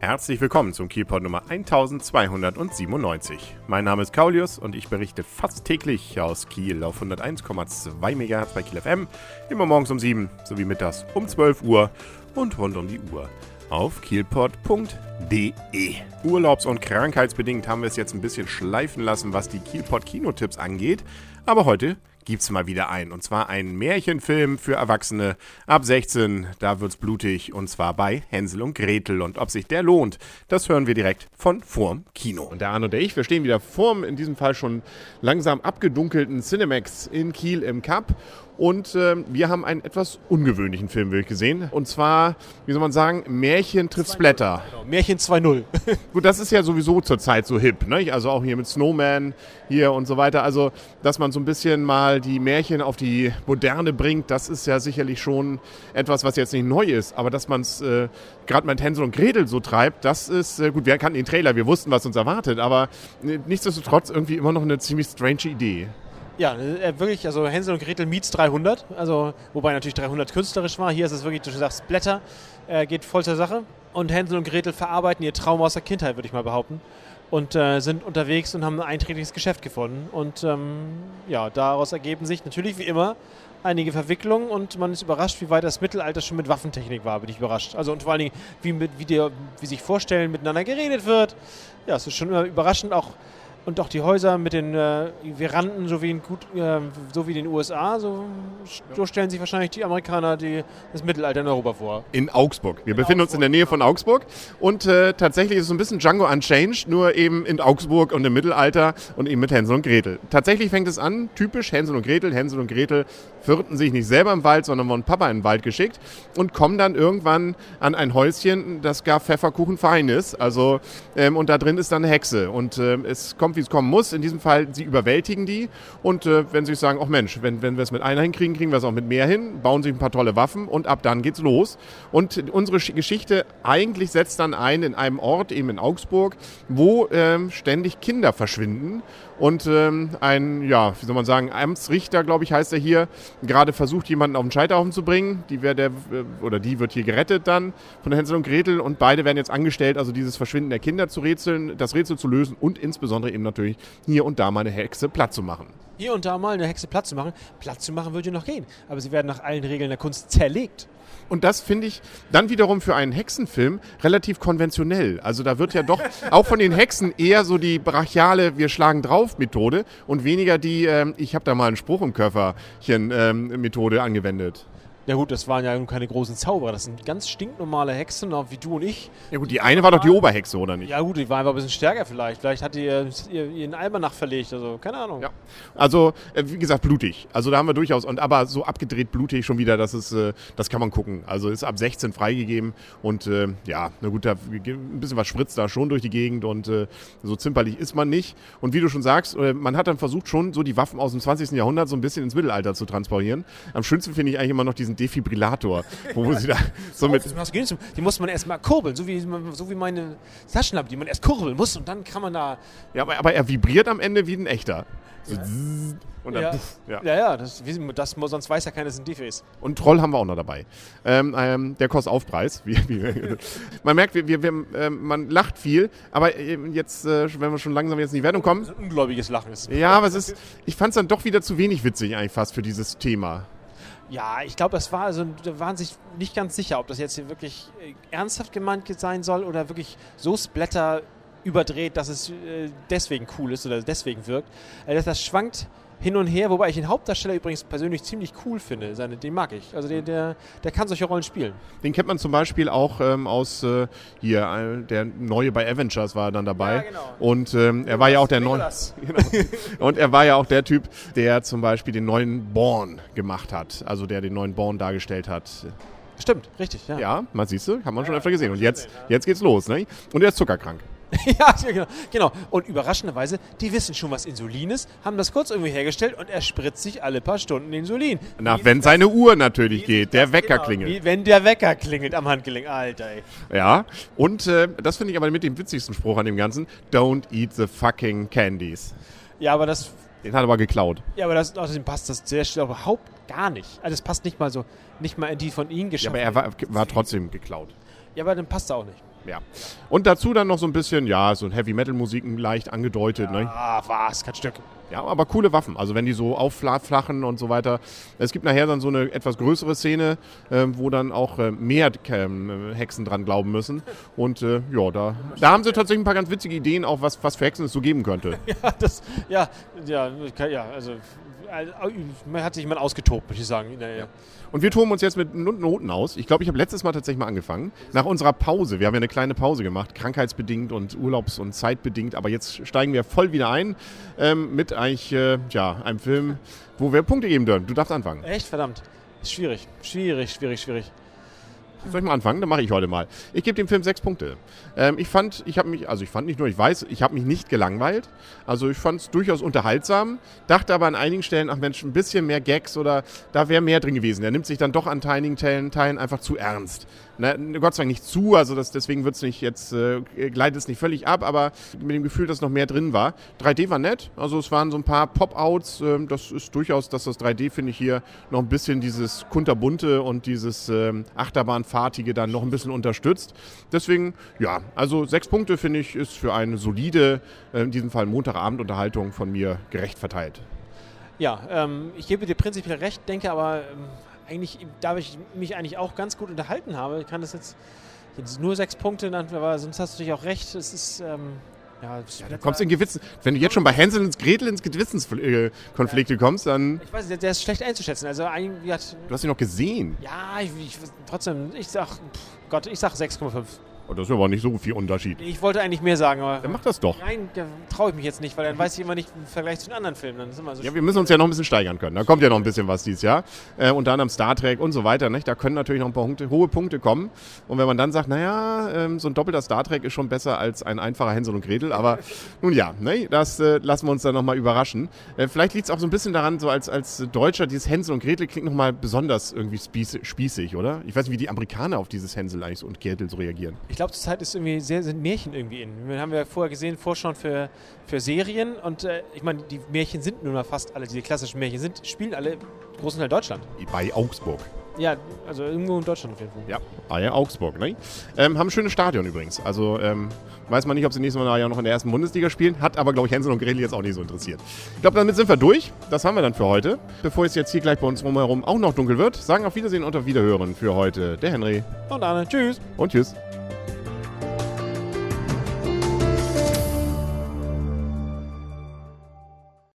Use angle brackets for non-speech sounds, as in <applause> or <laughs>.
Herzlich willkommen zum Kielpot Nummer 1297. Mein Name ist Kaulius und ich berichte fast täglich aus Kiel auf 101,2 MHz bei Kiel FM, immer morgens um 7 sowie mittags um 12 Uhr und rund um die Uhr auf kielpot.de. Urlaubs- und krankheitsbedingt haben wir es jetzt ein bisschen schleifen lassen, was die Kielpot Kinotipps angeht, aber heute gibt's mal wieder ein. Und zwar ein Märchenfilm für Erwachsene ab 16. Da wird's blutig. Und zwar bei Hänsel und Gretel. Und ob sich der lohnt, das hören wir direkt von vorm Kino. Und der Arne und der ich, wir stehen wieder vorm, in diesem Fall schon langsam abgedunkelten Cinemax in Kiel im Cup. Und äh, wir haben einen etwas ungewöhnlichen Film wirklich gesehen. Und zwar, wie soll man sagen, Märchen trifft Splatter. Genau, Märchen 2.0. <laughs> Gut, das ist ja sowieso zurzeit so hip, ne? Also auch hier mit Snowman hier und so weiter. Also, dass man so ein bisschen mal die Märchen auf die Moderne bringt, das ist ja sicherlich schon etwas, was jetzt nicht neu ist. Aber dass man es äh, gerade mit Hänsel und Gretel so treibt, das ist, äh, gut, wir kannten den Trailer, wir wussten, was uns erwartet, aber äh, nichtsdestotrotz irgendwie immer noch eine ziemlich strange Idee. Ja, äh, wirklich, also Hänsel und Gretel meets 300, also wobei natürlich 300 künstlerisch war. Hier ist es wirklich, du sagst, Blätter, äh, geht voll zur Sache. Und Hänsel und Gretel verarbeiten ihr Traum aus der Kindheit, würde ich mal behaupten. Und äh, sind unterwegs und haben ein einträgliches Geschäft gefunden. Und ähm, ja, daraus ergeben sich natürlich wie immer einige Verwicklungen und man ist überrascht, wie weit das Mittelalter schon mit Waffentechnik war, bin ich überrascht. Also und vor allen Dingen, wie, mit, wie, der, wie sich vorstellen, miteinander geredet wird. Ja, es ist schon immer überraschend, auch und auch die Häuser mit den äh, Veranden, so wie in, gut, äh, so wie in den USA, so, so, stellen sich wahrscheinlich die Amerikaner die, das Mittelalter in Europa vor. In Augsburg. Wir in befinden Augsburg, uns in der Nähe von Augsburg und äh, tatsächlich ist es ein bisschen Django Unchanged, nur eben in Augsburg und im Mittelalter und eben mit Hänsel und Gretel. Tatsächlich fängt es an, typisch Hänsel und Gretel. Hänsel und Gretel vierten sich nicht selber im Wald, sondern wurden Papa in den Wald geschickt und kommen dann irgendwann an ein Häuschen, das gar Pfefferkuchen fein ist. Also, ähm, und da drin ist dann eine Hexe und ähm, es kommt wie es kommen muss. In diesem Fall, sie überwältigen die. Und äh, wenn sie sagen, ach Mensch, wenn, wenn wir es mit einer hinkriegen, kriegen wir es auch mit mehr hin, bauen sich ein paar tolle Waffen und ab dann geht's los. Und unsere Geschichte eigentlich setzt dann ein in einem Ort, eben in Augsburg, wo ähm, ständig Kinder verschwinden. Und ähm, ein, ja, wie soll man sagen, Amtsrichter, glaube ich, heißt er hier, gerade versucht, jemanden auf den Scheiterhaufen zu bringen. Die, der, äh, oder die wird hier gerettet dann von Hänsel und Gretel. Und beide werden jetzt angestellt, also dieses Verschwinden der Kinder zu rätseln, das Rätsel zu lösen und insbesondere eben natürlich hier und da mal eine Hexe platt zu machen. Hier und da mal eine Hexe platt zu machen. Platt zu machen würde noch gehen. Aber sie werden nach allen Regeln der Kunst zerlegt. Und das finde ich dann wiederum für einen Hexenfilm relativ konventionell. Also da wird ja doch <laughs> auch von den Hexen eher so die brachiale Wir schlagen drauf Methode und weniger die ähm, Ich habe da mal einen Spruch im Köfferchen ähm, Methode angewendet. Ja gut, das waren ja keine großen Zauberer, das sind ganz stinknormale Hexen, wie du und ich. Ja gut, die eine war doch die Oberhexe, oder nicht? Ja gut, die war einfach ein bisschen stärker vielleicht. Vielleicht hat die ihren Almanach verlegt, also keine Ahnung. Ja. Also, äh, wie gesagt, blutig. Also da haben wir durchaus, und aber so abgedreht blutig schon wieder, das ist, äh, das kann man gucken. Also ist ab 16 freigegeben und äh, ja, na gut, da ein bisschen was spritzt da schon durch die Gegend und so zimperlich ist man nicht. Und wie du schon sagst, man hat dann versucht schon so die Waffen aus dem 20. Jahrhundert so ein bisschen ins Mittelalter zu transportieren. Am schönsten finde ich eigentlich immer noch diesen Defibrillator, wo sie da <laughs> so mit. Die muss man erstmal kurbeln, so wie, so wie meine Taschenlampe, die man erst kurbeln muss und dann kann man da. Ja, aber, aber er vibriert am Ende wie ein echter. So ja. Und dann, ja. Puff, ja. ja, ja, das, das, sonst weiß ja keiner, dass es ein Defis. Und Troll haben wir auch noch dabei. Ähm, ähm, der kostet Aufpreis. <laughs> Man merkt, wir, wir, wir äh, man lacht viel, aber jetzt, äh, wenn wir schon langsam jetzt in die Wertung kommen. Das ist ein ungläubiges Lachen. Ist ja, aber es ist, ich fand es dann doch wieder zu wenig witzig eigentlich fast für dieses Thema. Ja, ich glaube, das war also, da waren sich nicht ganz sicher, ob das jetzt hier wirklich äh, ernsthaft gemeint sein soll oder wirklich so Splatter überdreht, dass es äh, deswegen cool ist oder deswegen wirkt. Also das schwankt hin und her, wobei ich den Hauptdarsteller übrigens persönlich ziemlich cool finde. Seine, den mag ich. Also der, der, der kann solche Rollen spielen. Den kennt man zum Beispiel auch ähm, aus äh, hier, äh, der neue bei Avengers war dann dabei. Ja, genau. Und ähm, er war ja auch der neue. <laughs> Genau. und er war ja auch der Typ, der zum Beispiel den neuen Born gemacht hat. Also der den neuen Born dargestellt hat. Stimmt, richtig, ja. Ja, man siehst du, haben wir ja, schon öfter gesehen. Und jetzt, jetzt geht's los, ne? Und er ist zuckerkrank. <laughs> ja, genau, genau. Und überraschenderweise, die wissen schon, was Insulin ist, haben das kurz irgendwie hergestellt und er spritzt sich alle paar Stunden Insulin. Na, wie wenn seine Uhr natürlich geht, der Wecker genau, klingelt. Wie, wenn der Wecker klingelt am Handgelenk, Alter, ey. Ja, und äh, das finde ich aber mit dem witzigsten Spruch an dem Ganzen: Don't eat the fucking candies. Ja, aber das. Den hat er aber geklaut. Ja, aber das, außerdem passt das sehr schnell überhaupt gar nicht. Also, das passt nicht mal so, nicht mal in die von ihm geschaffen. Ja, aber er war, war trotzdem geklaut. Ja, aber dann passt er auch nicht. Ja. Und dazu dann noch so ein bisschen, ja, so Heavy-Metal-Musiken leicht angedeutet. Ne? Ah, was, kein Stück. Ja, aber coole Waffen. Also wenn die so aufflachen und so weiter. Es gibt nachher dann so eine etwas größere Szene, äh, wo dann auch äh, mehr äh, Hexen dran glauben müssen. Und äh, ja, da, da haben sie tatsächlich ein paar ganz witzige Ideen, auch was, was für Hexen es so geben könnte. <laughs> Ja, das, ja, ja, ja, also hat sich mal ausgetobt, muss ich sagen. Ja. Und wir toben uns jetzt mit Noten aus. Ich glaube, ich habe letztes Mal tatsächlich mal angefangen. Nach unserer Pause. Wir haben ja eine kleine Pause gemacht, krankheitsbedingt und urlaubs- und zeitbedingt. Aber jetzt steigen wir voll wieder ein ähm, mit eigentlich, äh, ja, einem Film, wo wir Punkte geben dürfen. Du darfst anfangen. Echt? Verdammt. Schwierig. Schwierig, schwierig, schwierig. Soll ich mal anfangen? Dann mache ich heute mal. Ich gebe dem Film sechs Punkte. Ähm, ich fand, ich habe mich, also ich fand nicht nur, ich weiß, ich habe mich nicht gelangweilt. Also ich fand es durchaus unterhaltsam, dachte aber an einigen Stellen, ach Mensch, ein bisschen mehr Gags oder da wäre mehr drin gewesen. Er nimmt sich dann doch an einigen Teilen, einfach zu ernst. Na, Gott sei Dank nicht zu, also das, deswegen wird es nicht jetzt, äh, gleitet es nicht völlig ab, aber mit dem Gefühl, dass noch mehr drin war. 3D war nett, also es waren so ein paar Pop-Outs, äh, das ist durchaus, dass das 3D, finde ich, hier noch ein bisschen dieses kunterbunte und dieses äh, Achterbahnfahrtige dann noch ein bisschen unterstützt. Deswegen, ja, also sechs Punkte, finde ich, ist für eine solide, äh, in diesem Fall Montagabendunterhaltung von mir gerecht verteilt. Ja, ähm, ich gebe dir prinzipiell recht, denke aber, ähm, eigentlich, da ich mich eigentlich auch ganz gut unterhalten habe, kann das jetzt, jetzt nur sechs Punkte, aber sonst hast du natürlich auch recht. Es ist. Ähm, ja, ja, da kommst du in Gewissen. Wenn du jetzt schon bei Hänsel und Gretel ins Gewissenskonflikte kommst, dann. Ich weiß nicht, der ist schlecht einzuschätzen. Also hat, Du hast ihn noch gesehen. Ja, ich, ich trotzdem, ich sag, pff, Gott, ich sag 6,5. Das ist aber nicht so viel Unterschied. Ich wollte eigentlich mehr sagen, aber. Dann mach das doch. Nein, da traue ich mich jetzt nicht, weil dann weiß ich immer nicht im Vergleich zu den anderen Filmen. Dann ist immer so ja, wir müssen uns ja noch ein bisschen steigern können. Da kommt ja noch ein bisschen was dieses Jahr. Äh, unter anderem Star Trek und so weiter. Nicht? Da können natürlich noch ein paar Punkte, hohe Punkte kommen. Und wenn man dann sagt, naja, ähm, so ein doppelter Star Trek ist schon besser als ein einfacher Hänsel und Gretel. Aber <laughs> nun ja, ne? das äh, lassen wir uns dann nochmal überraschen. Äh, vielleicht liegt es auch so ein bisschen daran, so als, als Deutscher, dieses Hänsel und Gretel klingt nochmal besonders irgendwie spieß, spießig, oder? Ich weiß nicht, wie die Amerikaner auf dieses Hänsel eigentlich und Gretel so reagieren. Ich glaube, zur Zeit ist irgendwie sehr, sind Märchen irgendwie in. Wir haben ja vorher gesehen, Vorschauen für, für Serien und äh, ich meine, die Märchen sind nun mal fast alle, diese klassischen Märchen sind, spielen alle großen Teil Deutschland. Bei Augsburg. Ja, also irgendwo in Deutschland auf jeden Fall. Ja, ah ja Augsburg, ne? Ähm, haben ein schönes Stadion übrigens. Also ähm, weiß man nicht, ob sie nächstes Mal ja noch in der ersten Bundesliga spielen. Hat aber, glaube ich, Hänsel und Gretel jetzt auch nicht so interessiert. Ich glaube, damit sind wir durch. Das haben wir dann für heute. Bevor es jetzt hier gleich bei uns drumherum auch noch dunkel wird, sagen auf Wiedersehen und auf Wiederhören für heute der Henry. Und Arne. Tschüss. Und tschüss.